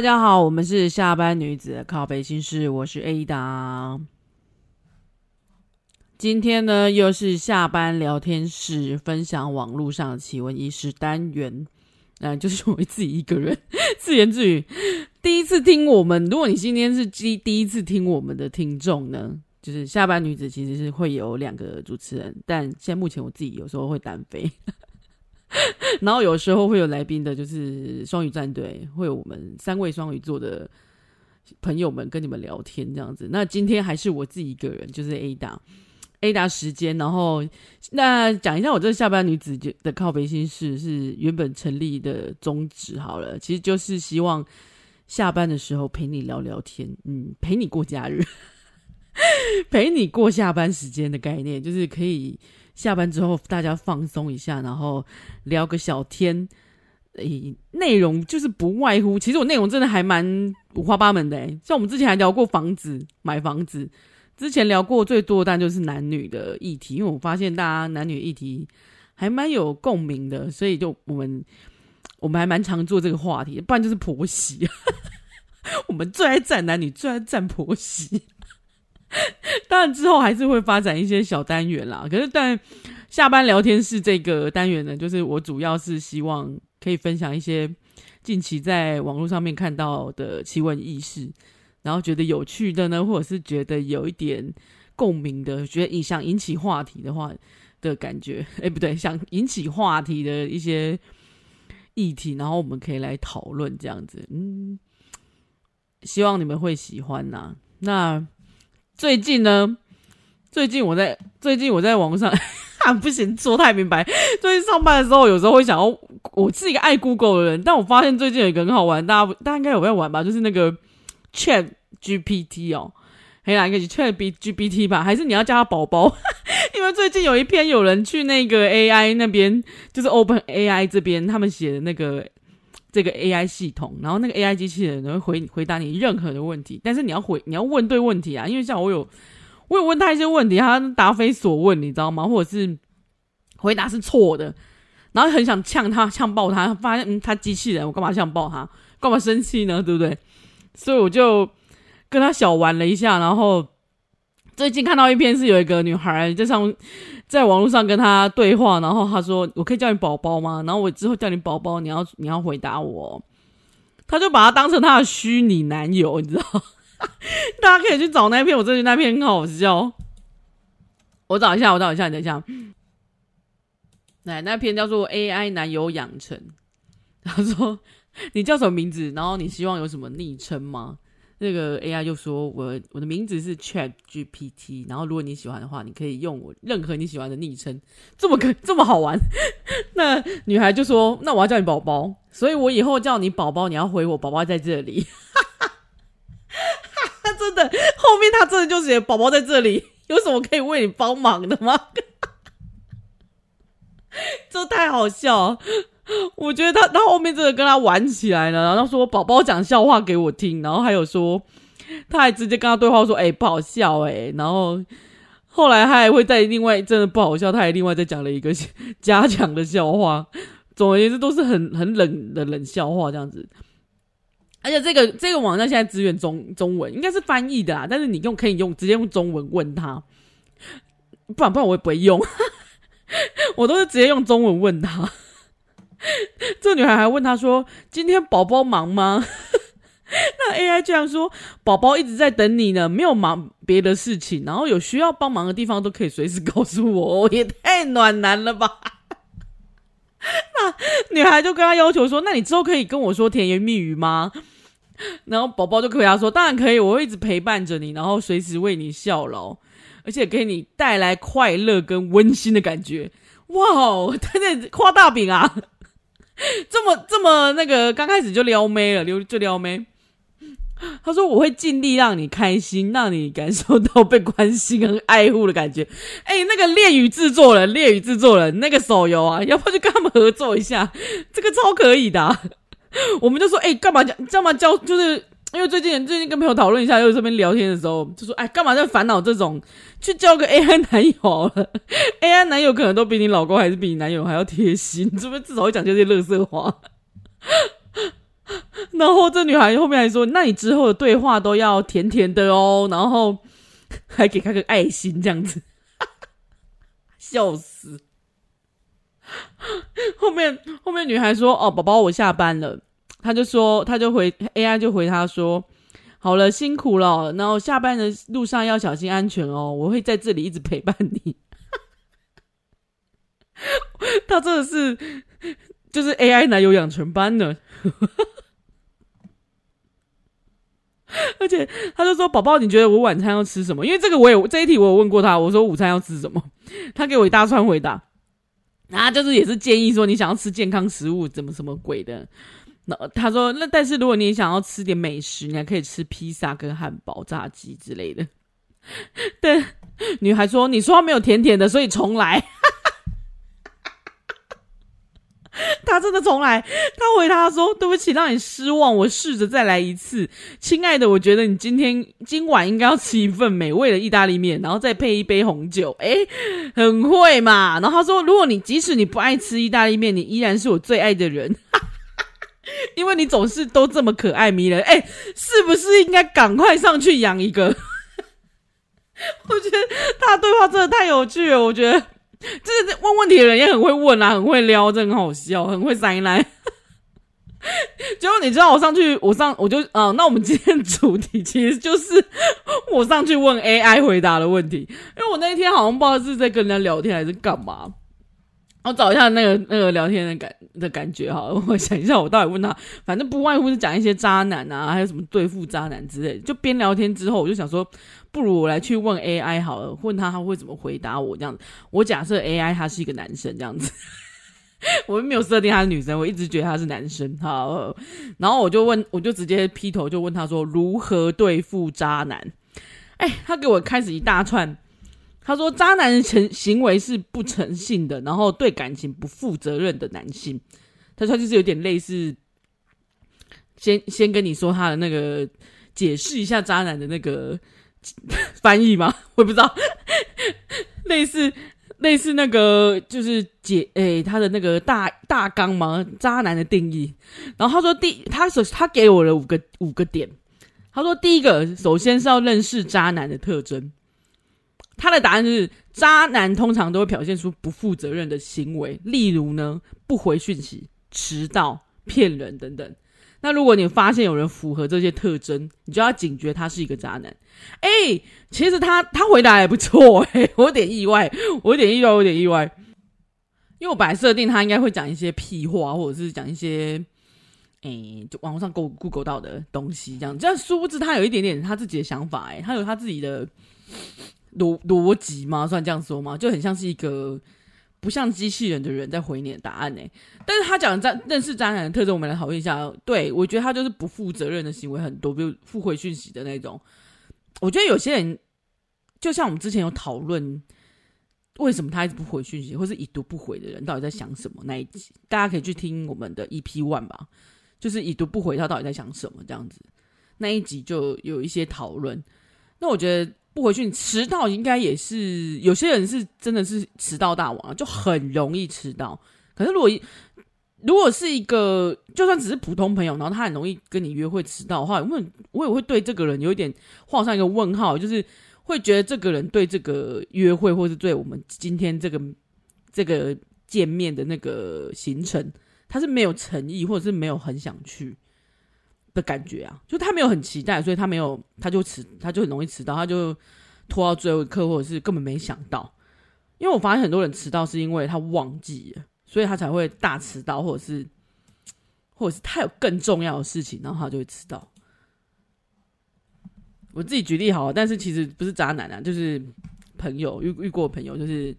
大家好，我们是下班女子的靠北心事，我是 Ada。今天呢，又是下班聊天室，分享网络上的奇闻异事单元。嗯、就是我自己一个人自言自语。第一次听我们，如果你今天是第第一次听我们的听众呢，就是下班女子其实是会有两个主持人，但现在目前我自己有时候会单飞。然后有时候会有来宾的，就是双鱼战队，会有我们三位双鱼座的朋友们跟你们聊天这样子。那今天还是我自己一个人，就是 Ada。A 达时间。然后那讲一下我这个下班女子的靠北心事是原本成立的宗旨好了，其实就是希望下班的时候陪你聊聊天，嗯，陪你过假日，陪你过下班时间的概念，就是可以。下班之后，大家放松一下，然后聊个小天。诶，内容就是不外乎，其实我内容真的还蛮五花八门的。像我们之前还聊过房子、买房子，之前聊过最多的，但就是男女的议题，因为我发现大家男女议题还蛮有共鸣的，所以就我们 我们还蛮常做这个话题。不然就是婆媳，我们最爱战男女，最爱战婆媳。当然之后还是会发展一些小单元啦，可是但下班聊天室这个单元呢，就是我主要是希望可以分享一些近期在网络上面看到的奇闻异事，然后觉得有趣的呢，或者是觉得有一点共鸣的，觉得想引起话题的话的感觉，哎，不对，想引起话题的一些议题，然后我们可以来讨论这样子，嗯，希望你们会喜欢呐，那。最近呢，最近我在最近我在网上，啊不行，说太明白。最近上班的时候，有时候会想要，我是一个爱 Google 的人，但我发现最近有一个很好玩，大家大家应该有在玩吧？就是那个 Chat GPT 哦，还有一个 Chat GPT 吧？还是你要叫他宝宝？因为最近有一篇有人去那个 AI 那边，就是 Open AI 这边，他们写的那个。这个 AI 系统，然后那个 AI 机器人会回回答你任何的问题，但是你要回你要问对问题啊，因为像我有我有问他一些问题，他答非所问，你知道吗？或者是回答是错的，然后很想呛他呛爆他，发现嗯他机器人，我干嘛呛爆他？干嘛生气呢？对不对？所以我就跟他小玩了一下，然后。最近看到一篇是有一个女孩在上，在网络上跟他对话，然后他说：“我可以叫你宝宝吗？”然后我之后叫你宝宝，你要你要回答我。他就把他当成他的虚拟男友，你知道？大家可以去找那篇，我真的觉得那篇很好笑。我找一下，我找一下，你等一下。来，那篇叫做 AI 男友养成。他说：“你叫什么名字？然后你希望有什么昵称吗？”那个 AI 就说我：“我的名字是 Chat GPT，然后如果你喜欢的话，你可以用我任何你喜欢的昵称，这么可 这么好玩。”那女孩就说：“那我要叫你宝宝，所以我以后叫你宝宝，你要回我宝宝在这里。”真的，后面他真的就写宝宝在这里，有什么可以为你帮忙的吗？这太好笑。我觉得他他后面真的跟他玩起来了，然后说宝宝讲笑话给我听，然后还有说他还直接跟他对话说，哎、不好笑哎、然后后来他还会在另外真的不好笑，他还另外再讲了一个加强的笑话，总而言之都是很 很冷的冷笑话这样子。而且这个这个网站现在支援中中文，应该是翻译的啊，但是你用可以用直接用中文问他，不然不然我也不会用，我都是直接用中文问他。这女孩还问他说：“今天宝宝忙吗？” 那 AI 这样说：“宝宝一直在等你呢，没有忙别的事情，然后有需要帮忙的地方都可以随时告诉我。”也太暖男了吧！那女孩就跟他要求说：“那你之后可以跟我说甜言蜜语吗？”然后宝宝就回答说：“当然可以，我会一直陪伴着你，然后随时为你效劳，而且给你带来快乐跟温馨的感觉。”哇哦，他在画大饼啊！这么这么那个，刚开始就撩妹了，撩就撩妹。他说：“我会尽力让你开心，让你感受到被关心和爱护的感觉。”哎，那个恋与制作人，恋与制作人那个手游啊，要不要去跟他们合作一下？这个超可以的。我们就说：“哎，干嘛叫？干嘛叫？就是。”因为最近最近跟朋友讨论一下，又这边聊天的时候，就说：“哎，干嘛在烦恼这种？去交个 AI 男友好了，AI 男友可能都比你老公还是比你男友还要贴心，是不是？至少会讲这些乐色话。”然后这女孩后面还说：“那你之后的对话都要甜甜的哦。”然后还给她个爱心这样子，笑死。后面后面女孩说：“哦，宝宝，我下班了。”他就说，他就回 AI 就回他说：“好了，辛苦了，然后下班的路上要小心安全哦，我会在这里一直陪伴你。”他真的是就是 AI 男友养成班呢，而且他就说：“宝宝，你觉得我晚餐要吃什么？”因为这个我也这一题我有问过他，我说午餐要吃什么，他给我一大串回答。啊，就是也是建议说你想要吃健康食物，怎么什么鬼的？那他说，那但是如果你想要吃点美食，你还可以吃披萨跟汉堡、炸鸡之类的。对，女孩说，你说没有甜甜的，所以重来。他真的重来，他回答说：“对不起，让你失望，我试着再来一次。”亲爱的，我觉得你今天今晚应该要吃一份美味的意大利面，然后再配一杯红酒。哎，很会嘛。然后他说：“如果你即使你不爱吃意大利面，你依然是我最爱的人，因为你总是都这么可爱迷人。”哎，是不是应该赶快上去养一个？我觉得他对话真的太有趣了，我觉得。就是问问题的人也很会问啊，很会撩，真的很好笑，很会塞奶。结果你知道我上去，我上我就啊、那我们今天主题其实就是我上去问 AI 回答的问题，因为我那一天好像不知道是在跟人家聊天还是干嘛。我找一下那个那个聊天的感的感觉哈，我想一下我到底问他，反正不外乎是讲一些渣男啊，还有什么对付渣男之类。就边聊天之后，我就想说，不如我来去问 AI 好了，问他他会怎么回答我这样子。我假设 AI 他是一个男生这样子，我没有设定他是女生，我一直觉得他是男生。好，然后我就问，我就直接劈头就问他说，如何对付渣男？哎，他给我开始一大串。他说：“渣男的成行为是不诚信的，然后对感情不负责任的男性。”他说：“就是有点类似，先先跟你说他的那个解释一下渣男的那个翻译吗？我不知道，类似类似那个就是解诶、他的那个大大纲吗？渣男的定义。然后他说第他首他给我了五个五个点。他说第一个，首先是要认识渣男的特征。”他的答案是：渣男通常都会表现出不负责任的行为，例如呢，不回讯息、迟到、骗人等等。那如果你发现有人符合这些特征，你就要警觉他是一个渣男。哎、其实他他回答还不错，哎，我有点意外，我有点意外，我有点意外，因为我本来设定他应该会讲一些屁话，或者是讲一些，哎、就网络上 Google 到的东西，这样。这样殊不知他有一点点他自己的想法，哎，他有他自己的。逻逻辑吗？算这样说吗？就很像是一个不像机器人的人在回你的答案呢。但是他讲的渣认识渣男的特征，我们来讨论一下。对，我觉得他就是不负责任的行为很多，比如不回讯息的那种。我觉得有些人，就像我们之前有讨论，为什么他一直不回讯息，或是已读不回的人到底在想什么那一集，大家可以去听我们的 EP One 吧，就是已读不回他到底在想什么这样子。那一集就有一些讨论。那我觉得。不回去，迟到应该也是有些人是真的是迟到大王，就很容易迟到。可是如果如果是一个就算只是普通朋友，然后他很容易跟你约会迟到的话，我我也会对这个人有一点画上一个问号，就是会觉得这个人对这个约会，或是对我们今天这个这个见面的那个行程，他是没有诚意，或者是没有很想去。的感觉啊，就他没有很期待，所以他没有，他就迟，他就很容易迟到，他就拖到最后一刻，或者是根本没想到。因为我发现很多人迟到是因为他忘记了，所以他才会大迟到，或者是，或者是他有更重要的事情，然后他就会迟到。我自己举例好了，但是其实不是渣男啊，就是朋友遇遇过朋友，就是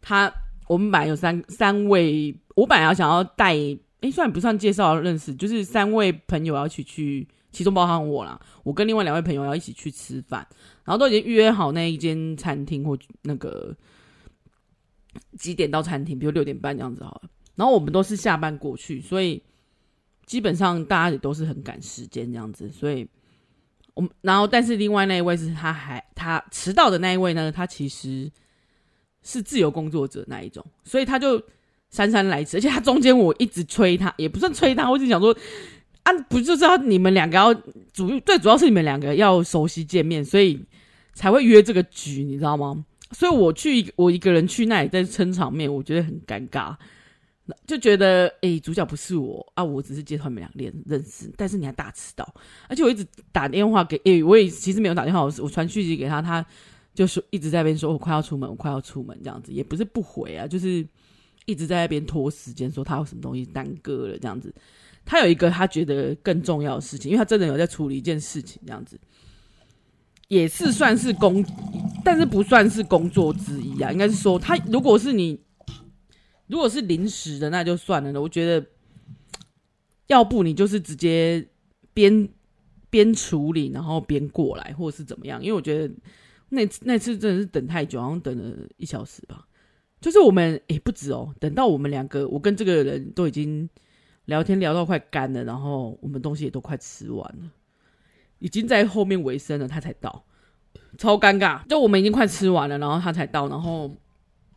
他，我们本来有三三位，我本来要想要带。哎，算不算介绍认识？就是三位朋友要一起去，其中包含我啦。我跟另外两位朋友要一起去吃饭，然后都已经预约好那一间餐厅或那个几点到餐厅，比如六点半这样子好了。然后我们都是下班过去，所以基本上大家也都是很赶时间这样子。所以，我们然后但是另外那一位是他还他迟到的那一位呢，他其实是自由工作者那一种，所以他就。姗姗来迟，而且他中间我一直催他，也不算催他，我只想说，啊，不就知道你们两个要主，最主要是你们两个要熟悉见面，所以才会约这个局，你知道吗？所以我去，我一个人去那里在撑场面，我觉得很尴尬，就觉得哎、主角不是我啊，我只是介绍你们俩认识，但是你还大迟到，而且我一直打电话给，哎、我也其实没有打电话，我我传讯息给他，他就是一直在边说，我快要出门，我快要出门这样子，也不是不回啊，就是一直在那边拖时间，说他有什么东西耽搁了这样子。他有一个他觉得更重要的事情，因为他真的有在处理一件事情这样子。也是算是工，但是不算是工作之一啊。应该是说，他如果是你，如果是临时的，那就算了。我觉得，要不你就是直接边边处理，然后边过来，或者是怎么样？因为我觉得那那次真的是等太久，好像等了一小时吧。就是我们诶、欸，不止哦，等到我们两个，我跟这个人都已经聊天聊到快干了，然后我们东西也都快吃完了。已经在后面尾声了，他才到，超尴尬。就我们已经快吃完了，然后他才到，然后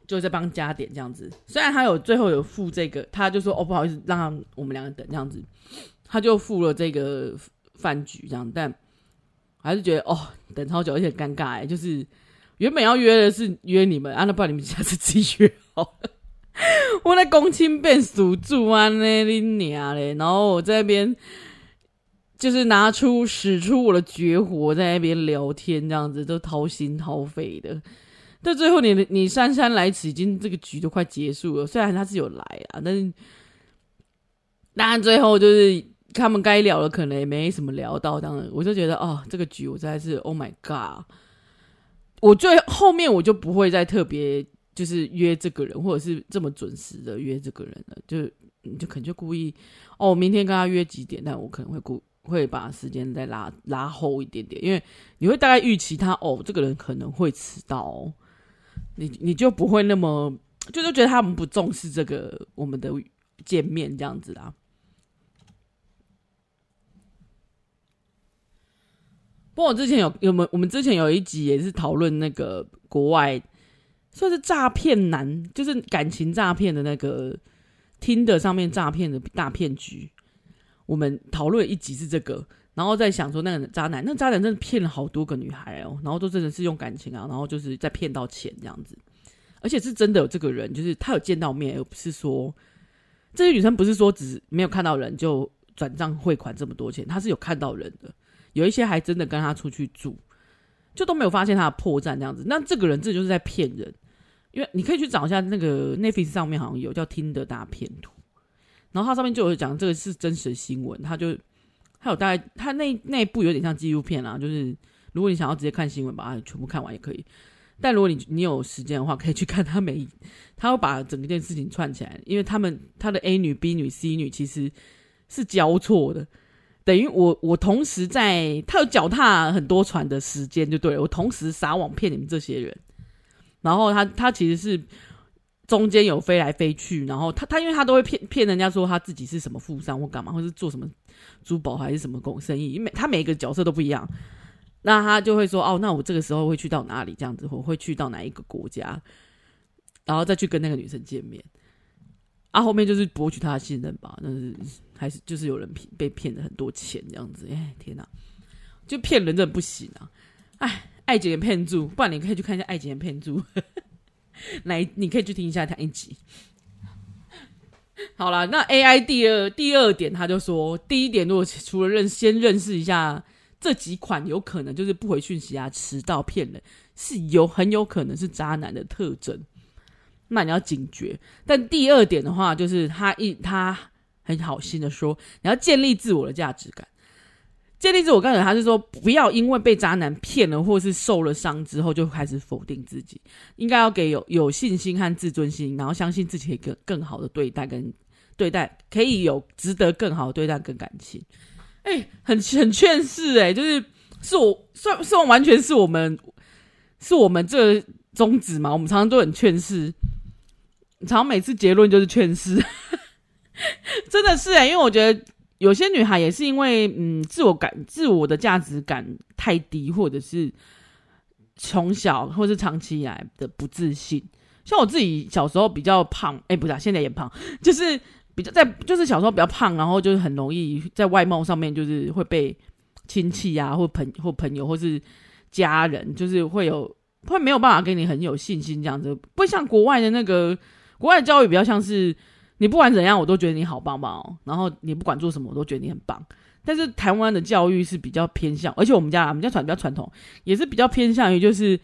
就在帮加点这样子。虽然他有最后有付这个，他就说哦不好意思，让我们两个等这样子，他就付了这个饭局这样，但还是觉得哦等超久，而且尴尬哎，就是原本要约的是约你们，啊那不然你们下次自己约好。我在公亲变属住啊那你娘嘞，然后我在那边。就是拿出使出我的绝活，在那边聊天，这样子都掏心掏肺的。但最后你你姗姗来迟，已经这个局都快结束了。虽然他是有来啊，但是当然最后就是他们该聊的可能也没什么聊到。当然，我就觉得哦，这个局我实在是 Oh my God！我最后面我就不会再特别就是约这个人，或者是这么准时的约这个人了。就你就可能就故意哦，明天跟他约几点？但我可能会故。会把时间再拉拉后一点点，因为你会大概预期他哦，这个人可能会迟到，你你就不会那么就是觉得他们不重视这个我们的见面这样子啦。不过我之前有有没我们之前有一集也是讨论那个国外算是诈骗男，就是感情诈骗的那个听的上面诈骗的大骗局。我们讨论一集是这个，然后在想说那个渣男，那渣男真的骗了好多个女孩哦，然后都真的是用感情啊，然后就是在骗到钱这样子，而且是真的有这个人，就是他有见到面，而不是说这些女生不是说只没有看到人就转账汇款这么多钱，他是有看到人的，有一些还真的跟他出去住，就都没有发现他的破绽这样子。那这个人这就是在骗人，因为你可以去找一下那个 Netflix 上面好像有叫听的大骗徒。然后他上面就有讲这个是真实的新闻，他就他有大概他那那部有点像纪录片啊，就是如果你想要直接看新闻，把它全部看完也可以。但如果你你有时间的话，可以去看他每 他会把整件事情串起来，因为他们他的 A 女、B 女、C 女其实是交错的，等于我我同时在他有脚踏很多船的时间就对了，我同时撒网骗你们这些人，然后他他其实是。中间有飞来飞去，然后他他因为他都会骗骗人家说他自己是什么富商或干嘛，或是做什么珠宝还是什么工生意，因为他每个角色都不一样，那他就会说哦，那我这个时候会去到哪里这样子，我会去到哪一个国家，然后再去跟那个女生见面，啊，后面就是博取他的信任吧，但是还是就是有人骗被骗了很多钱这样子，哎，天哪，就骗人真的不行啊，哎，爱情骗注，不然你可以去看一下爱情骗注。来，你可以去听一下他一集。好了，那 AI 第二第二点，他就说，第一点，如果除了认先认识一下这几款有可能就是不回讯息啊、迟到骗人，是有很有可能是渣男的特征，那你要警觉。但第二点的话，就是他一他很好心的说，你要建立自我的价值感。建立自我，刚才他是说，不要因为被渣男骗了，或是受了伤之后就开始否定自己，应该要给有有信心和自尊心，然后相信自己可以更好的对待跟对待，可以有值得更好的对待跟感情。哎、很很劝世哎，就是是我算算完全是我们是我们这宗旨嘛，我们常常都很劝世，常常每次结论就是劝世，真的是哎，因为我觉得。有些女孩也是因为嗯，自我感、自我的价值感太低，或者是从小或是长期以来的不自信。像我自己小时候比较胖，哎、不是、啊，现在也胖，就是比较在就是小时候比较胖，然后就是很容易在外貌上面就是会被亲戚啊或朋或朋友或是家人就是会有会没有办法给你很有信心这样子，不像国外的那个国外教育比较像是你不管怎样我都觉得你好棒棒哦，然后你不管做什么我都觉得你很棒。但是台湾的教育是比较偏向，而且我们家我们家传比较传统，也是比较偏向于就是，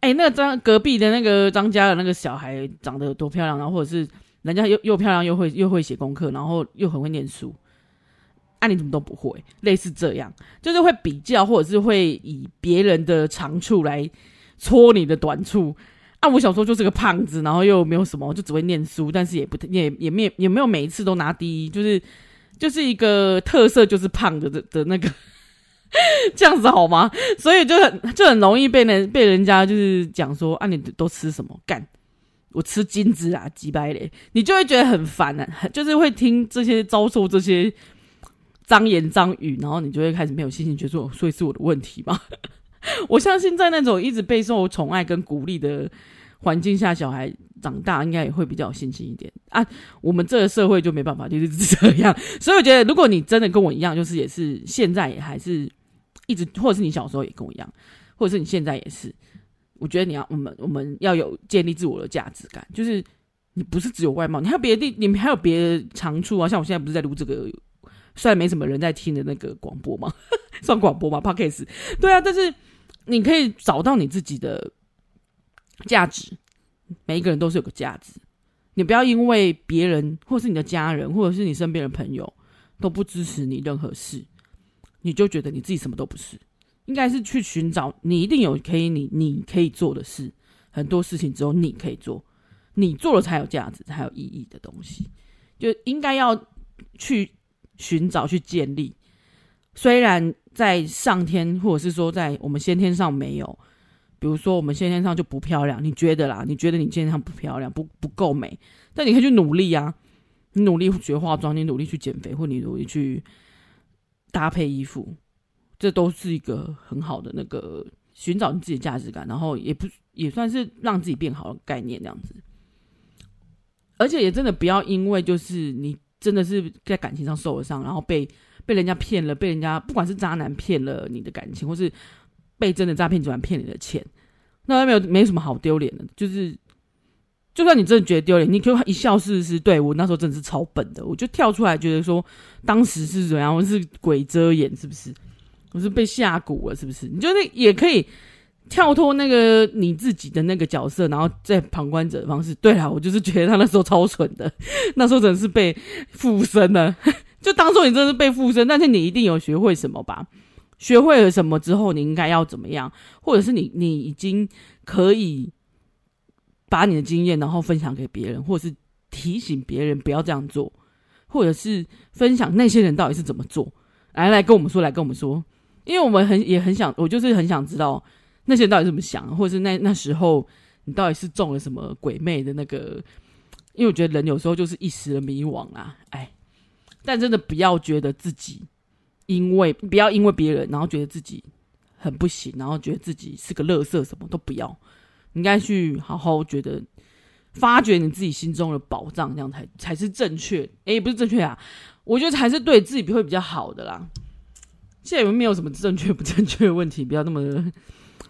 哎、那个张隔壁的那个张家的那个小孩长得有多漂亮，然后或者是人家又又漂亮又会又会写功课，然后又很会念书，啊，你怎么都不会？类似这样，就是会比较，或者是会以别人的长处来戳你的短处。啊，我小时候就是个胖子，然后又没有什么，就只会念书，但是也不也也没也没有每一次都拿第一，就是。就是一个特色，就是胖的的的那个 这样子好吗？所以就很就很容易被人被人家就是讲说啊，你都吃什么？干，我吃金子啊，鸡掰嘞！你就会觉得很烦啊，就是会听这些遭受这些脏言脏语，然后你就会开始没有信心，觉得说所以是我的问题吗？我相信在那种一直备受宠爱跟鼓励的环境下，小孩。长大应该也会比较有信心一点啊！我们这个社会就没办法，就是这样。所以我觉得，如果你真的跟我一样，就是也是现在也还是一直，或者是你小时候也跟我一样，或者是你现在也是，我觉得你要我们我们要有建立自我的价值感，就是你不是只有外貌，你还有别的地，你们还有别的长处啊！像我现在不是在录这个，虽然没什么人在听的那个广播嘛，算广播嘛，Podcast，对啊，但是你可以找到你自己的价值。每一个人都是有个价值，你不要因为别人，或是你的家人，或者是你身边的朋友都不支持你任何事，你就觉得你自己什么都不是。应该是去寻找你一定有可以你你可以做的事，很多事情只有你可以做，你做了才有价值，才有意义的东西，就应该要去寻找去建立。虽然在上天，或者是说在我们先天上没有。比如说，我们先天上就不漂亮，你觉得啦？你觉得你先天上不漂亮，不不够美，但你可以去努力啊！你努力学化妆，你努力去减肥，或你努力去搭配衣服，这都是一个很好的那个寻找你自己的价值感，然后也不也算是让自己变好的概念这样子。而且也真的不要因为就是你真的是在感情上受了伤，然后被被人家骗了，被人家不管是渣男骗了你的感情，或是。被真的诈骗集团骗你的钱，那没有没什么好丢脸的，就是就算你真的觉得丢脸，你可以一笑试试。对，我那时候真的是超笨的，我就跳出来觉得说，当时是怎样，我是鬼遮眼，是不是？我是被吓蛊了，是不是？你觉得也可以跳脱那个你自己的那个角色，然后在旁观者的方式。对啊，我就是觉得他那时候超蠢的，那时候真的是被附身了。就当做你真的是被附身，但是你一定有学会什么吧？学会了什么之后，你应该要怎么样？或者是你你已经可以把你的经验，然后分享给别人，或者是提醒别人不要这样做，或者是分享那些人到底是怎么做？来来跟我们说，来跟我们说，因为我们很也很想，我就是很想知道那些人到底怎么想，或者是那那时候你到底是中了什么鬼魅的那个？因为我觉得人有时候就是一时的迷惘啊，哎，但真的不要觉得自己。因为不要因为别人，然后觉得自己很不行，然后觉得自己是个垃圾，什么都不要。应该去好好觉得，发掘你自己心中的宝藏，这样才才是正确。诶，不是正确啊，我觉得才是对自己会比较好的啦。现在有没有什么正确不正确的问题？不要那么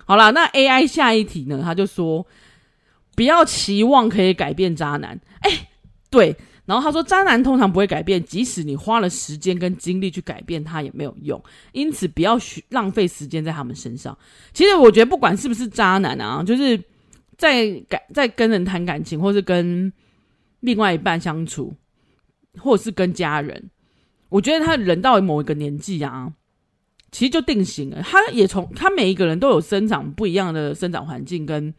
好啦。那 AI 下一题呢？他就说不要期望可以改变渣男。诶，对。然后他说：“渣男通常不会改变，即使你花了时间跟精力去改变他也没有用。因此，不要浪费时间在他们身上。其实，我觉得不管是不是渣男啊，就是在感在跟人谈感情，或是跟另外一半相处，或者是跟家人，我觉得他人到某一个年纪啊，其实就定型了。他也从他每一个人都有生长不一样的生长环境跟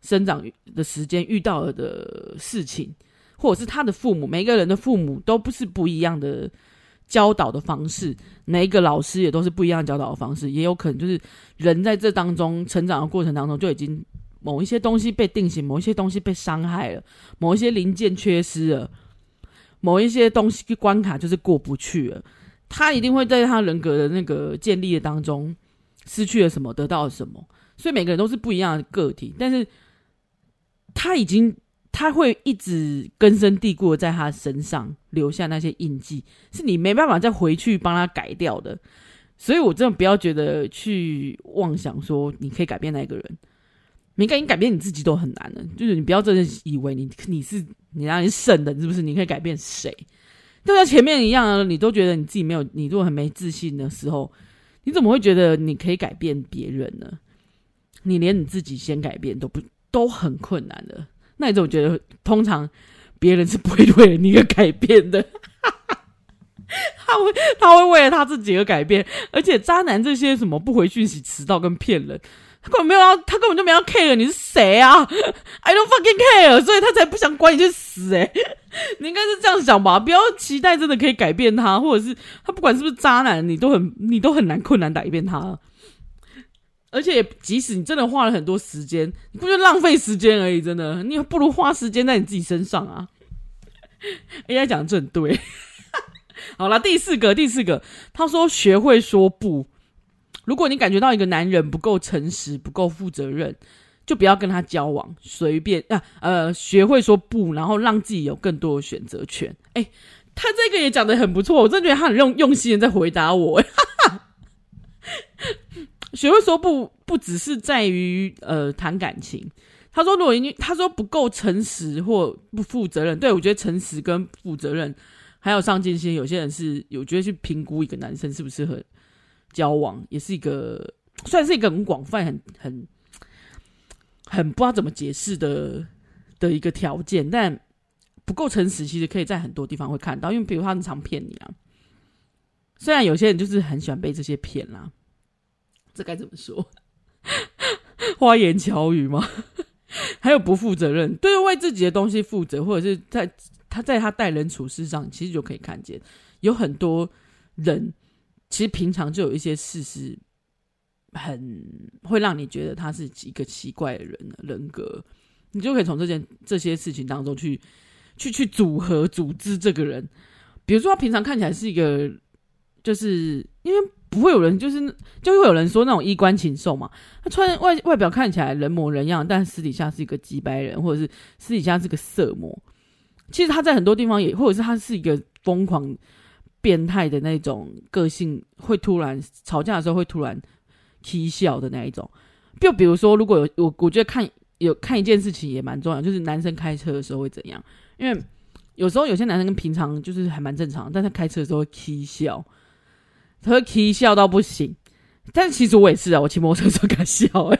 生长的时间，遇到的事情。”或者是他的父母，每个人的父母都不是不一样的教导的方式，每一个老师也都是不一样的教导的方式，也有可能就是人在这当中成长的过程当中就已经某一些东西被定型，某一些东西被伤害了，某一些零件缺失了，某一些东西关卡就是过不去了，他一定会在他人格的那个建立的当中失去了什么，得到了什么，所以每个人都是不一样的个体，但是他已经。他会一直根深蒂固的在他身上留下那些印记，是你没办法再回去帮他改掉的。所以，我真的不要觉得去妄想说你可以改变那个人，你改你改变你自己都很难的。就是你不要真的以为你你是你让你省的，是不是？你可以改变谁？就像前面一样，你都觉得你自己没有，你如果很没自信的时候，你怎么会觉得你可以改变别人呢？你连你自己先改变都不都很困难的。那你怎么觉得，通常别人是不会为了你而改变的？他会，他会为了他自己而改变。而且渣男这些什么不回讯息、迟到跟骗人，他根本没有要，他根本就没有 care 你是谁啊！I don't fucking care，所以他才不想管你去死诶。你应该是这样想吧？不要期待真的可以改变他，或者是他不管是不是渣男，你都很你都很难困难改变他。而且，即使你真的花了很多时间，你不就浪费时间而已？真的，你不如花时间在你自己身上啊！AI 讲的真对。好了，第四个，第四个，他说学会说不。如果你感觉到一个男人不够诚实、不够负责任，就不要跟他交往，随便啊，呃，学会说不，然后让自己有更多的选择权。哎，他这个也讲的很不错，我真觉得他很用用心的在回答我。学会说不，不只是在于呃谈感情。他说，如果你他说不够诚实或不负责任，对，我觉得诚实跟负责任还有上进心，有些人是有觉得去评估一个男生适不适合交往，也是一个算是一个很广泛、很很很不知道怎么解释的的一个条件。但不够诚实，其实可以在很多地方会看到，因为比如他很常骗你啊。虽然有些人就是很喜欢被这些骗啦。这该怎么说？花言巧语吗？还有不负责任，对为自己的东西负责，或者是在他在他待人处事上，其实就可以看见，有很多人其实平常就有一些事是很会让你觉得他是一个奇怪的人人格，你就可以从这件这些事情当中去去去组合组织这个人。比如说，他平常看起来是一个，就是因为。不会有人就是就会有人说那种衣冠禽兽嘛，他穿外外表看起来人模人样，但私底下是一个机掰人，或者是私底下是个色魔。其实他在很多地方也，或者是他是一个疯狂变态的那种个性，会突然吵架的时候会突然起笑的那一种。就比如说，如果有我我觉得看有看一件事情也蛮重要，就是男生开车的时候会怎样？因为有时候有些男生跟平常就是还蛮正常，但他开车的时候会起笑。他会 k 笑到不行，但其实我也是啊，我骑摩托车时候敢笑哎，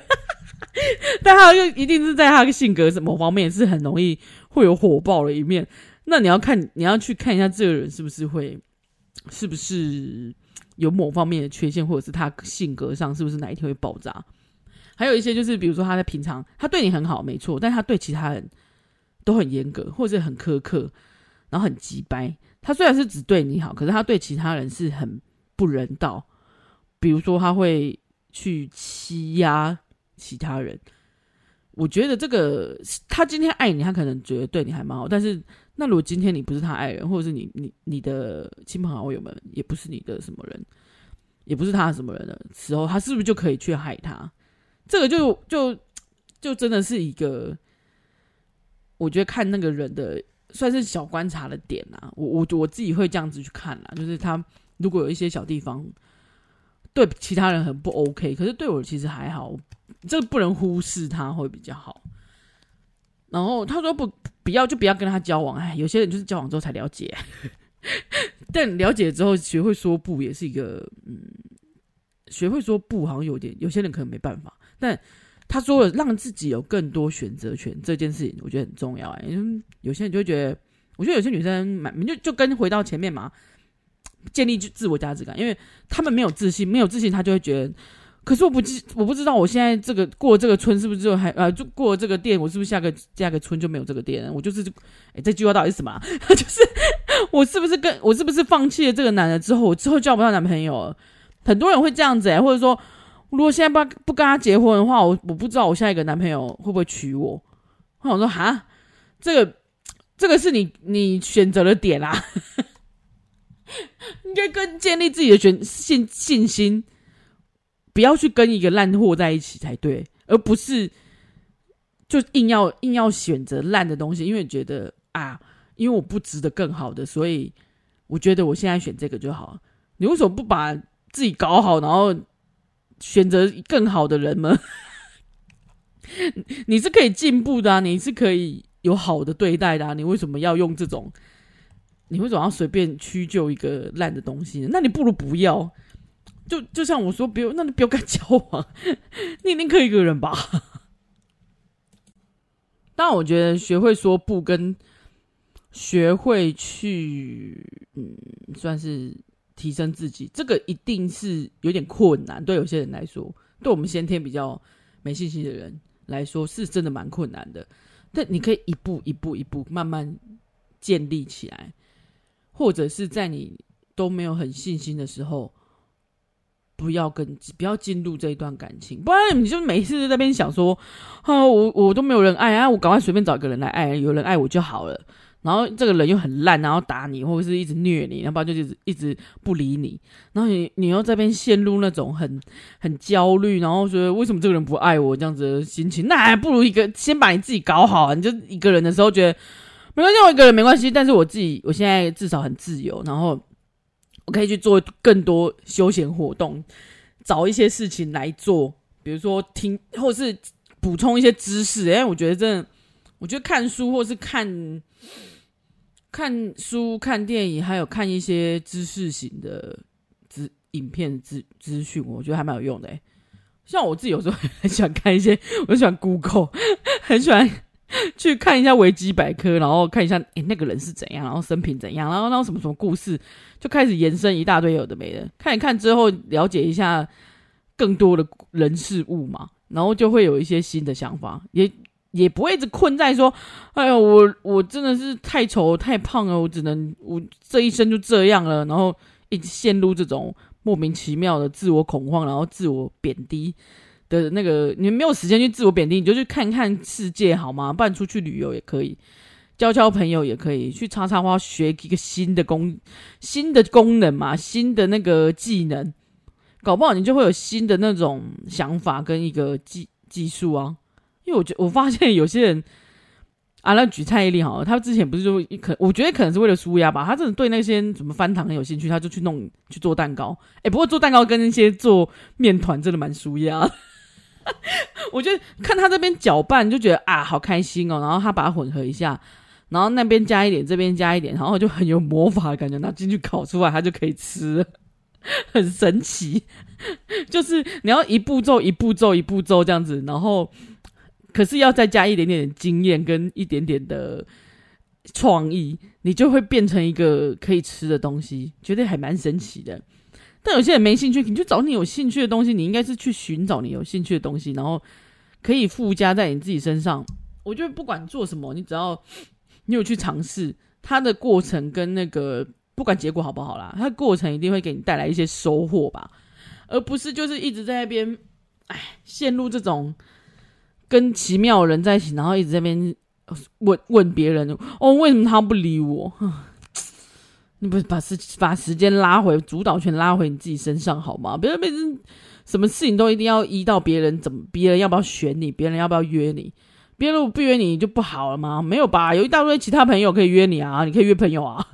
但他又一定是在他的性格什么方面是很容易会有火爆的一面。那你要看，你要去看一下这个人是不是会，是不是有某方面的缺陷，或者是他性格上是不是哪一天会爆炸？还有一些就是，比如说他在平常他对你很好，没错，但他对其他人都很严格，或者很苛刻，然后很急掰。他虽然是只对你好，可是他对其他人是很。不人道，比如说他会去欺压其他人。我觉得这个他今天爱你，他可能觉得对你还蛮好。但是，那如果今天你不是他爱人，或者是你你你的亲朋好友们也不是你的什么人，也不是他什么人的时候，他是不是就可以去害他？这个就就就真的是一个，我觉得看那个人的算是小观察的点啊。我我我自己会这样子去看啦，就是他。如果有一些小地方对其他人很不 OK，可是对我其实还好，这不能忽视他会比较好。然后他说不不要就不要跟他交往，哎，有些人就是交往之后才了解，但了解之后学会说不也是一个，嗯，学会说不好像有点，有些人可能没办法。但他说了让自己有更多选择权这件事情，我觉得很重要哎，因为有些人就会觉得，我觉得有些女生蛮就就跟回到前面嘛。建立自我价值感，因为他们没有自信，没有自信，他就会觉得，可是我不知我不知道我现在这个过这个村是不是就还呃，就过这个店，我是不是下个下个村就没有这个店？我就是，哎，这句话到底是什么？就是我是不是跟我是不是放弃了这个男的之后，我之后交不到男朋友了？很多人会这样子哎、或者说，如果现在不不跟他结婚的话，我我不知道我下一个男朋友会不会娶我？我说哈，这个这个是你你选择的点啊。应该跟建立自己的选信信心，不要去跟一个烂货在一起才对，而不是就硬要硬要选择烂的东西，因为觉得啊，因为我不值得更好的，所以我觉得我现在选这个就好。你为什么不把自己搞好，然后选择更好的人吗？你是可以进步的，你是可以有好的对待的，你为什么要用这种？你为什么要随便屈就一个烂的东西呢？那你不如不要。就就像我说，不要，那你不要跟交往，你一定可一个人吧？但，我觉得学会说不，跟学会去，嗯，算是提升自己，这个一定是有点困难。对有些人来说，对我们先天比较没信心的人来说，是真的蛮困难的。但你可以一步一步一步慢慢建立起来。或者是在你都没有很信心的时候，不要跟不要进入这一段感情，不然你就每次在那边想说，啊，我我都没有人爱啊，我赶快随便找一个人来爱，有人爱我就好了。然后这个人又很烂，然后打你，或者是一直虐你，要不然就一直一直不理你。然后你你又在这边陷入那种很很焦虑，然后觉得为什么这个人不爱我这样子的心情，那还不如一个先把你自己搞好。你就一个人的时候觉得。没关系，我一个人没关系。但是我自己，我现在至少很自由，然后我可以去做更多休闲活动，找一些事情来做，比如说听，或是补充一些知识。因为我觉得真的，我觉得看书或是看看书、看电影，还有看一些知识型的资影片、资资讯，我觉得还蛮有用的。像我自己有时候 很喜欢看一些，我喜欢 Google，很喜欢。去看一下维基百科，然后看一下，诶、那个人是怎样，然后生平怎样，然后然后什么什么故事，就开始延伸一大堆有的没的。看一看之后，了解一下更多的人事物嘛，然后就会有一些新的想法，也也不会一直困在说，哎呀，我我真的是太丑太胖了，我只能我这一生就这样了，然后一直陷入这种莫名其妙的自我恐慌，然后自我贬低。的那个，你没有时间去自我贬低，你就去看看世界好吗？不然出去旅游也可以，交交朋友也可以，去插插花，学一个新的功、新的功能嘛，新的那个技能，搞不好你就会有新的那种想法跟一个技技术啊。因为我觉我发现有些人，啊，那举蔡依林好了，他之前不是就可，我觉得可能是为了舒压吧，他真的对那些什么翻糖很有兴趣，他就去弄去做蛋糕。哎，不过做蛋糕跟那些做面团真的蛮舒压。我就看他这边搅拌就觉得啊，好开心哦，然后他把它混合一下，然后那边加一点，这边加一点，然后就很有魔法的感觉，拿进去烤出来，他就可以吃，很神奇。就是你要一步骤一步骤一步骤这样子，然后可是要再加一点点经验跟一点点的创意，你就会变成一个可以吃的东西，觉得还蛮神奇的。但有些人没兴趣，你就找你有兴趣的东西。你应该是去寻找你有兴趣的东西，然后可以附加在你自己身上。我觉得不管做什么，你只要你有去尝试，它的过程跟那个不管结果好不好啦，它的过程一定会给你带来一些收获吧，而不是就是一直在那边，哎，陷入这种跟奇妙人在一起，然后一直在那边问问别人哦，为什么他不理我？你不是把时把时间拉回主导权拉回你自己身上好吗？别人别人什么事情都一定要依到别人怎么，别人要不要选你，别人要不要约你，别人如果不约你就不好了吗？没有吧？有一大堆其他朋友可以约你啊，你可以约朋友啊，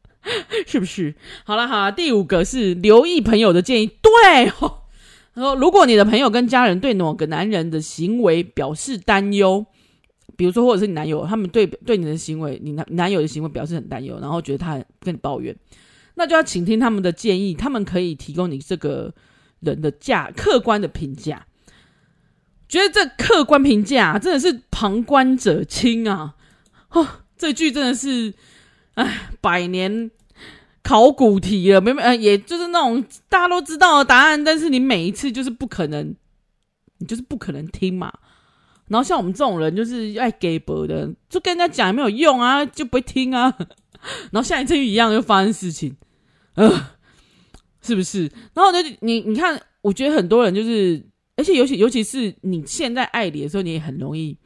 是不是？好了好了，第五个是留意朋友的建议。对，哦，他说如果你的朋友跟家人对某个男人的行为表示担忧。比如说，或者是你男友，他们对对你的行为，你男男友的行为表示很担忧，然后觉得他跟你抱怨，那就要倾听他们的建议，他们可以提供你这个人的价客观的评价。觉得这客观评价真的是旁观者清啊！哦，这句真的是哎，百年考古题了，没没呃，也就是那种大家都知道的答案，但是你每一次就是不可能，你就是不可能听嘛。然后像我们这种人就是爱给博的，就跟人家讲也没有用啊，就不会听啊。然后下一次又一样又发生事情，呃，是不是？然后就你你看，我觉得很多人就是，而且尤其尤其是你现在爱你的时候，你也很容易。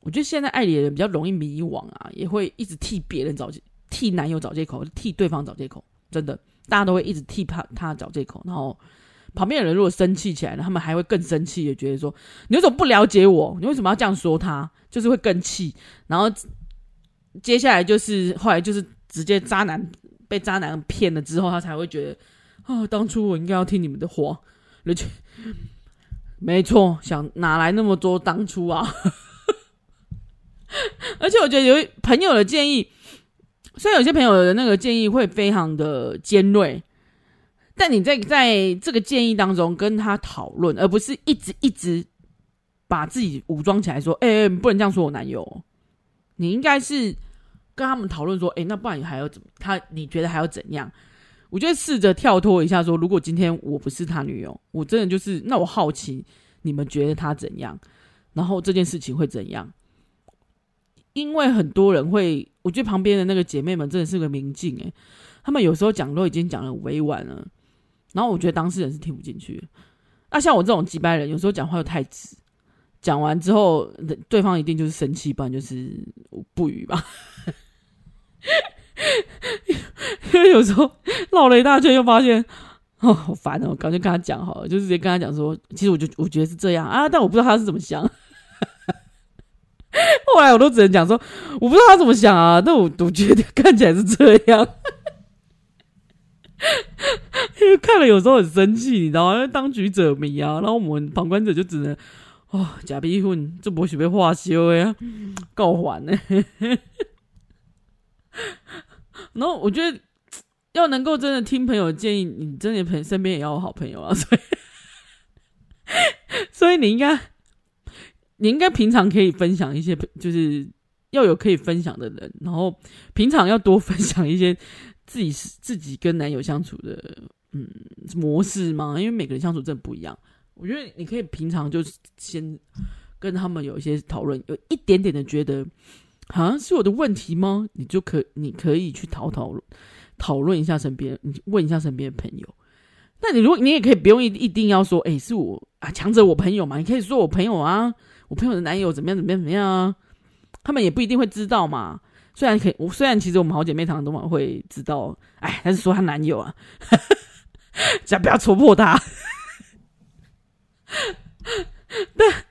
我觉得现在爱你的人比较容易迷惘啊，也会一直替别人找替男友找借口，替对方找借口。真的，大家都会一直替他他找借口，然后旁边的人如果生气起来了，他们还会更生气也，觉得说你为什么不了解我？你为什么要这样说他？就是会更气。然后接下来就是后来就是直接渣男被渣男骗了之后，他才会觉得啊，当初我应该要听你们的话。而且没错，想哪来那么多当初啊？而且我觉得有朋友的建议，虽然有些朋友的那个建议会非常的尖锐。但你在在这个建议当中跟他讨论，而不是一直一直把自己武装起来说：“哎、欸，不能这样说我男友。”你应该是跟他们讨论说：“哎、那不然你还要怎么？他你觉得还要怎样？”我觉得试着跳脱一下，说：“如果今天我不是他女友，我真的就是……那我好奇你们觉得他怎样？然后这件事情会怎样？因为很多人会，我觉得旁边的那个姐妹们真的是个明镜诶，他们有时候讲都已经讲的委婉了。”然后我觉得当事人是听不进去的，那像我这种几百人，有时候讲话又太直，讲完之后对方一定就是生气，不然就是不语吧。因为有时候绕了一大圈，又发现哦好烦哦，赶紧跟他讲好了，就直接跟他讲说，其实我就我觉得是这样啊，但我不知道他是怎么想。后来我都只能讲说，我不知道他怎么想啊，但我我觉得看起来是这样。因为看了有时候很生气，你知道吗？因为当局者迷啊，然后我们旁观者就只能哦，假逼混，这不是被化修呀，够烦呢。然后我觉得要能够真的听朋友建议，你真的朋身边也要有好朋友啊，所以所以你应该你应该平常可以分享一些，就是要有可以分享的人，然后平常要多分享一些。自己是自己跟男友相处的嗯模式吗？因为每个人相处真的不一样。我觉得你可以平常就是先跟他们有一些讨论，有一点点的觉得好像是我的问题吗？你就可你可以去讨讨讨论一下身边，你问一下身边的朋友。那你如果你也可以不用一一定要说，哎、是我啊，强者我朋友嘛？你可以说我朋友啊，我朋友的男友怎么样怎么样怎么样啊？他们也不一定会知道嘛。虽然可以，我虽然其实我们好姐妹常常都蛮会知道，哎，但是说她男友啊，想不要戳破她。但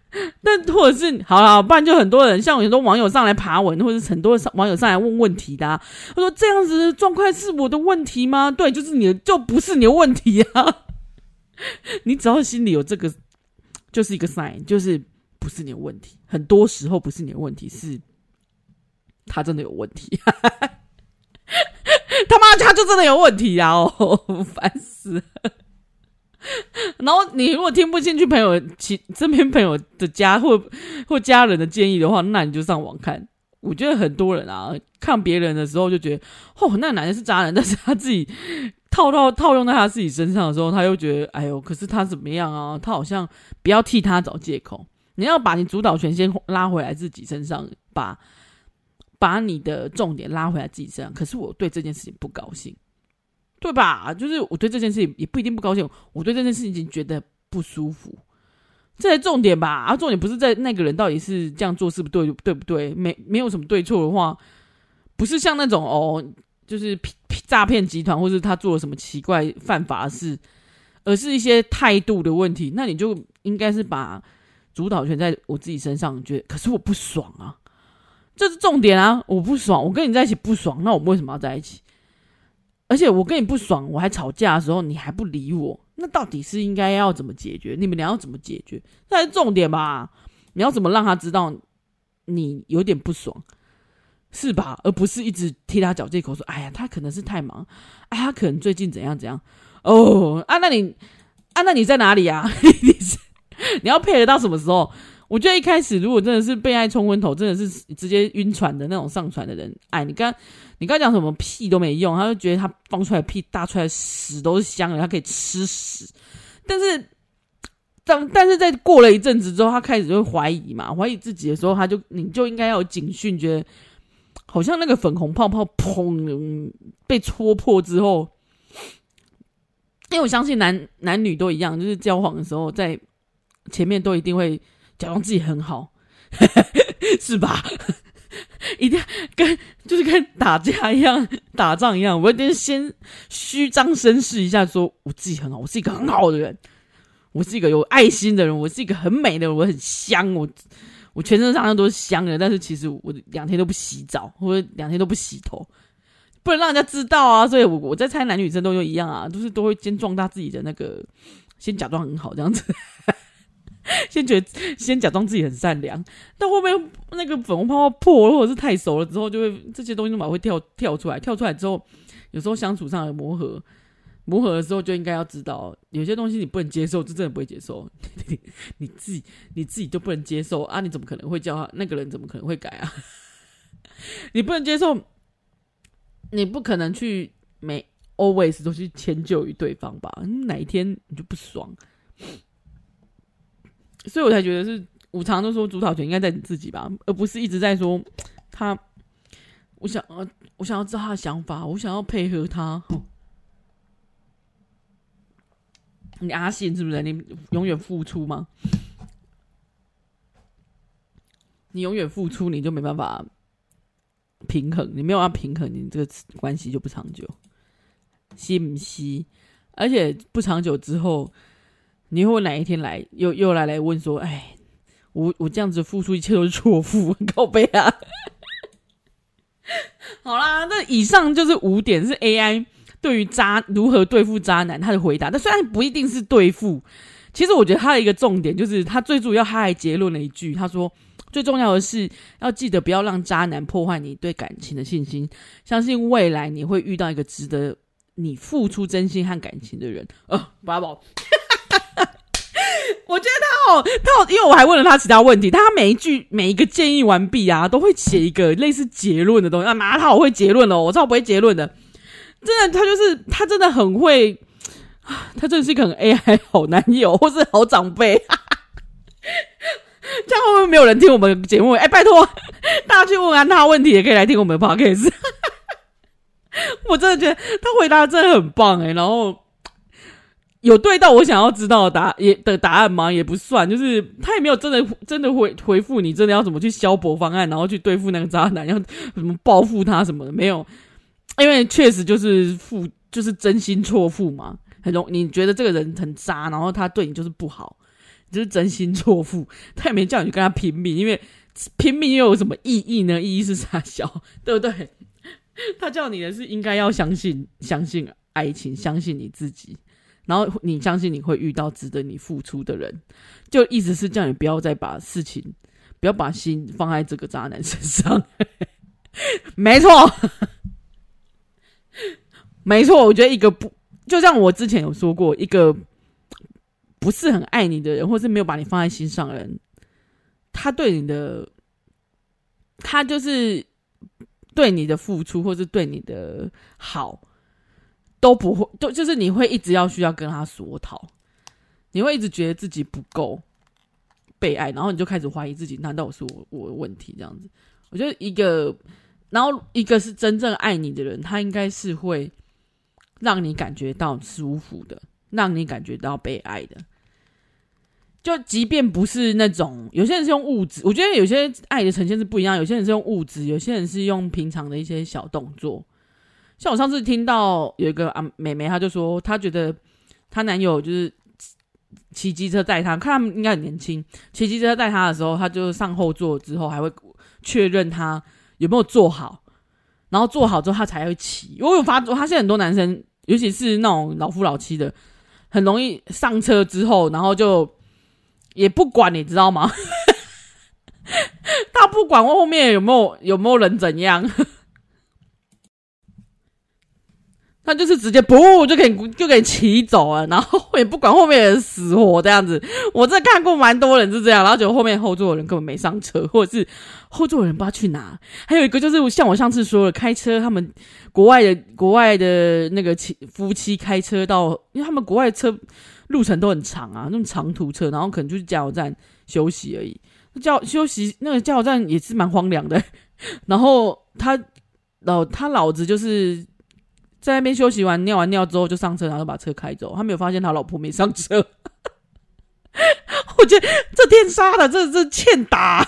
但或者是好了，不然就很多人像很多网友上来爬文，或者是很多网友上来问问题的、他说这样子状况是我的问题吗？对，就是你的，就不是你的问题啊。你只要心里有这个，就是一个 sign，就是不是你的问题。很多时候不是你的问题，是。他真的有问题，他妈他就真的有问题啊！哦，烦死了。然后你如果听不进去朋友其身边朋友的家或或家人的建议的话，那你就上网看。我觉得很多人啊，看别人的时候就觉得哦，那男人是渣男，但是他自己套套套用在他自己身上的时候，他又觉得哎呦，可是他怎么样啊？他好像不要替他找借口，你要把你主导权先拉回来自己身上，把。把你的重点拉回来自己身上，可是我对这件事情不高兴，对吧？就是我对这件事情也不一定不高兴，我对这件事情觉得不舒服，这是重点吧？啊，重点不是在那个人到底是这样做是不对，对不对？没没有什么对错的话，不是像那种哦，就是诈骗集团，或是他做了什么奇怪犯法事，而是一些态度的问题。那你就应该是把主导权在我自己身上，觉得可是我不爽啊。这是重点啊！我不爽，我跟你在一起不爽，那我们为什么要在一起？而且我跟你不爽，我还吵架的时候你还不理我，那到底是应该要怎么解决？你们俩要怎么解决？那是重点吧？你要怎么让他知道你有点不爽，是吧？而不是一直替他找借口说：“哎呀，他可能是太忙，哎，他可能最近怎样怎样。”哦，啊，那你啊，那你在哪里啊？你你要配合到什么时候？我觉得一开始如果真的是被爱冲昏头，真的是直接晕船的那种上船的人，哎，你刚你刚讲什么屁都没用，他就觉得他放出来屁大出来屎都是香的，他可以吃屎。但是当但是在过了一阵子之后，他开始就会怀疑嘛，怀疑自己的时候，他就你就应该要有警讯，觉得好像那个粉红泡泡砰被戳破之后，因为我相信男男女都一样，就是交往的时候在前面都一定会。假装自己很好，是吧？一定要跟就是跟打架一样，打仗一样，我一定先虚张声势一下，说我自己很好，我是一个很好的人，我是一个有爱心的人，我是一个很美的人，我很香，我我全身上下都是香的，但是其实我两天都不洗澡，或者两天都不洗头，不能让人家知道啊。所以我我在猜男女生都就一样啊，都是都会先壮大自己的那个，先假装很好这样子。先觉得先假装自己很善良，但后面那个粉红泡泡破了，或者是太熟了之后，就会这些东西都嘛会跳跳出来。跳出来之后，有时候相处上的磨合，磨合的时候就应该要知道，有些东西你不能接受，就真的不会接受。你，你自己你自己就不能接受啊？你怎么可能会叫他那个人？怎么可能会改啊？你不能接受，你不可能去每 always 都去迁就于对方吧？哪一天你就不爽？所以我才觉得是，我常都说主导权应该在你自己吧，而不是一直在说 他。我想，呃，我想要知道他的想法，我想要配合他。你阿信是不是？你永远付出吗？你永远付出，你就没办法平衡。你没有办法平衡，你这个关系就不长久。是不是？而且不长久之后。你会哪一天来又又来来问说，哎，我我这样子付出一切都是错付，靠北啊！好啦，那以上就是五点是 AI 对于渣如何对付渣男他的回答。但虽然不一定是对付，其实我觉得他的一个重点就是他最主要他还结论了一句，他说最重要的是要记得不要让渣男破坏你对感情的信心，相信未来你会遇到一个值得你付出真心和感情的人。呃，八宝。我觉得他哦，他哦，因为我还问了他其他问题，他每一句每一个建议完毕啊，都会写一个类似结论的东西。啊妈，他好会结论哦，我超不会结论的。真的，他就是他真的很会，他真的是一个很 AI 好男友或是好长辈。这样会不会没有人听我们节目？哎，拜托大家去问完他问题，也可以来听我们的 Podcast。我真的觉得他回答的真的很棒哎，然后。有对到我想要知道的答也的答案吗？也不算，就是他也没有真的真的回回复你，真的要怎么去消薄方案，然后去对付那个渣男，要什么报复他什么的，没有，因为确实就是负，就是真心错付嘛，很容你觉得这个人很渣，然后他对你就是不好，就是真心错付，他也没叫你去跟他拼命，因为拼命又有什么意义呢？意义是傻笑，对不对？他叫你的是应该要相信，相信爱情，相信你自己。然后你相信你会遇到值得你付出的人，就意思是叫你不要再把事情，不要把心放在这个渣男身上。没错，没错，我觉得一个不，就像我之前有说过，一个不是很爱你的人，或是没有把你放在心上的人，他对你的，他就是对你的付出，或是对你的好。都不会，就就是你会一直要需要跟他索讨，你会一直觉得自己不够被爱，然后你就开始怀疑自己，难道我是我我的问题这样子？我觉得一个，然后一个是真正爱你的人，他应该是会让你感觉到舒服的，让你感觉到被爱的。就即便不是那种，有些人是用物质，我觉得有些爱的呈现是不一样，有些人是用物质，有些人是用平常的一些小动作。像我上次听到有一个啊妹妹，她就说她觉得她男友就是骑机车带她，看他们应该很年轻，骑机车带她的时候，她就上后座之后还会确认她有没有坐好，然后坐好之后她才会骑。我有发，我发现在很多男生，尤其是那种老夫老妻的，很容易上车之后，然后就也不管，你知道吗？他不管我后面有没有有没有人怎样。他就是直接不就给你就给你骑走了，然后也不管后面人死活这样子。我这看过蛮多人是这样，然后结果后面后座的人根本没上车，或者是后座的人不知道去哪。还有一个就是像我上次说的，开车他们国外的国外的那个妻夫妻开车到，因为他们国外的车路程都很长啊，那种长途车，然后可能就是加油站休息而已。加休息那个加油站也是蛮荒凉的。然后他老他老子就是。在那边休息完尿完尿之后就上车，然后把车开走。他没有发现他老婆没上车。我觉得这天杀的，这这欠打。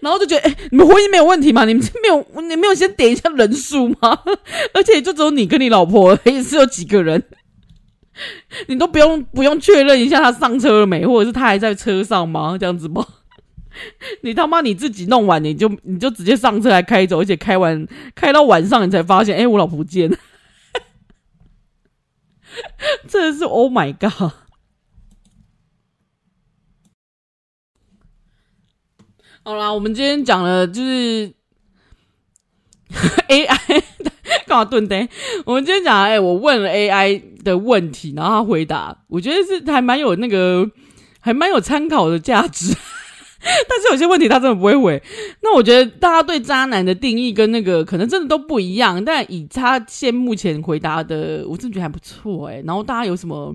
然后就觉得，哎、你们婚姻没有问题吗？你们没有，你没有先点一下人数吗？而且就只有你跟你老婆，也是有几个人，你都不用不用确认一下他上车了没，或者是他还在车上吗？这样子吗？你他妈你自己弄完，你就你就直接上车来开走，而且开完开到晚上，你才发现，哎、欸，我老婆不见了，真的是 Oh my God！好啦，我们今天讲了就是 AI 干嘛顿呆？我们今天讲，哎、欸，我问了 AI 的问题，然后他回答，我觉得是还蛮有那个，还蛮有参考的价值。但是有些问题他真的不会回。那我觉得大家对渣男的定义跟那个可能真的都不一样。但以他现目前回答的，我真觉得还不错哎、然后大家有什么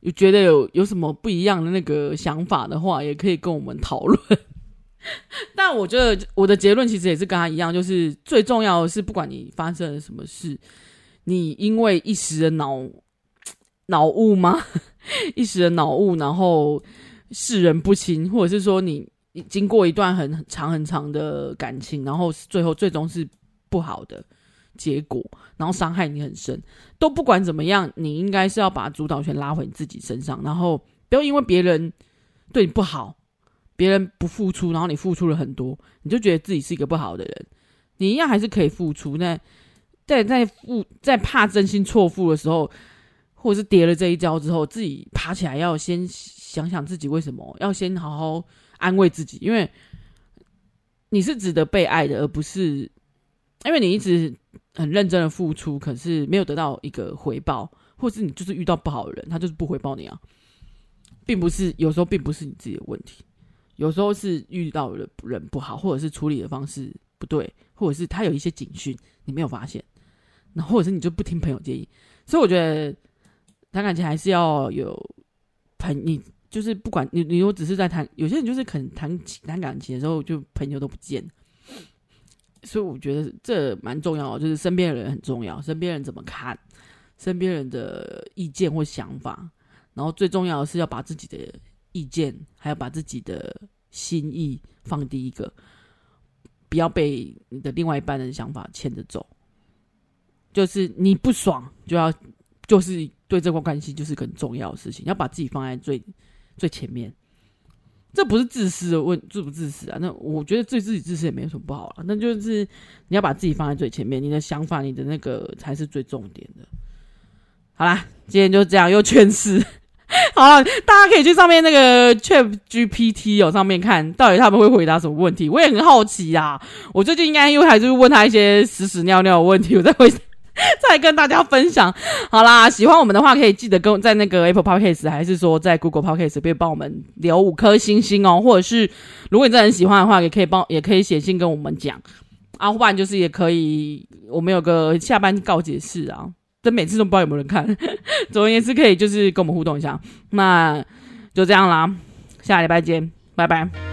有觉得有有什么不一样的那个想法的话，也可以跟我们讨论。但我觉得我的结论其实也是跟他一样，就是最重要的是，不管你发生了什么事，你因为一时的脑脑雾吗？一时的脑雾，然后识人不清，或者是说你经过一段很长很长的感情，然后最后最终是不好的结果，然后伤害你很深，都不管怎么样，你应该是要把主导权拉回你自己身上，然后不要因为别人对你不好。别人不付出，然后你付出了很多，你就觉得自己是一个不好的人。你一样还是可以付出。那在在付在怕真心错付的时候，或者是跌了这一跤之后，自己爬起来要先想想自己为什么，要先好好安慰自己，因为你是值得被爱的，而不是因为你一直很认真的付出，可是没有得到一个回报，或是你就是遇到不好的人，他就是不回报你啊，并不是有时候并不是你自己的问题。有时候是遇到的人不好，或者是处理的方式不对，或者是他有一些警讯你没有发现，那或者是你就不听朋友建议，所以我觉得谈感情还是要有朋，你就是不管你，你如果只是在谈，有些人就是可能谈谈感情的时候就朋友都不见，所以我觉得这蛮重要的，就是身边的人很重要，身边人怎么看，身边人的意见或想法，然后最重要的是要把自己的。意见，还要把自己的心意放第一个，不要被你的另外一半的想法牵着走。就是你不爽，就要就是对这段关系就是很重要的事情，要把自己放在最最前面。这不是自私的问，自不自私啊？那我觉得对自己自私也没有什么不好啊。那就是你要把自己放在最前面，你的想法，你的那个才是最重点的。好啦，今天就这样，又劝世。好了，大家可以去上面那个 Chat GPT 哦，上面看到底他们会回答什么问题。我也很好奇啊，我最近应该又还是问他一些屎屎尿尿的问题，我再会 再跟大家分享。好啦，喜欢我们的话，可以记得跟在那个 Apple Podcast 还是说在 Google Podcast 可以帮我们留五颗星星哦，或者是如果你真的很喜欢的话，也可以帮也可以写信跟我们讲啊，不然就是也可以，我们有个下班告解室啊。这每次都不知道有没有人看，总而言之可以就是跟我们互动一下，那就这样啦，下礼拜见，拜拜。